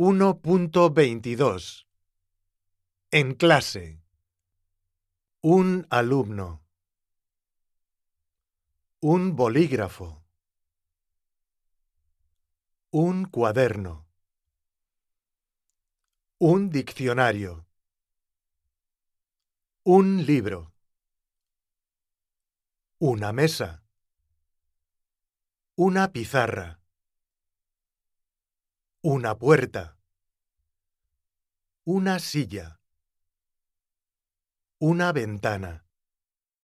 1.22 En clase. Un alumno. Un bolígrafo. Un cuaderno. Un diccionario. Un libro. Una mesa. Una pizarra. Una puerta. Una silla. Una ventana.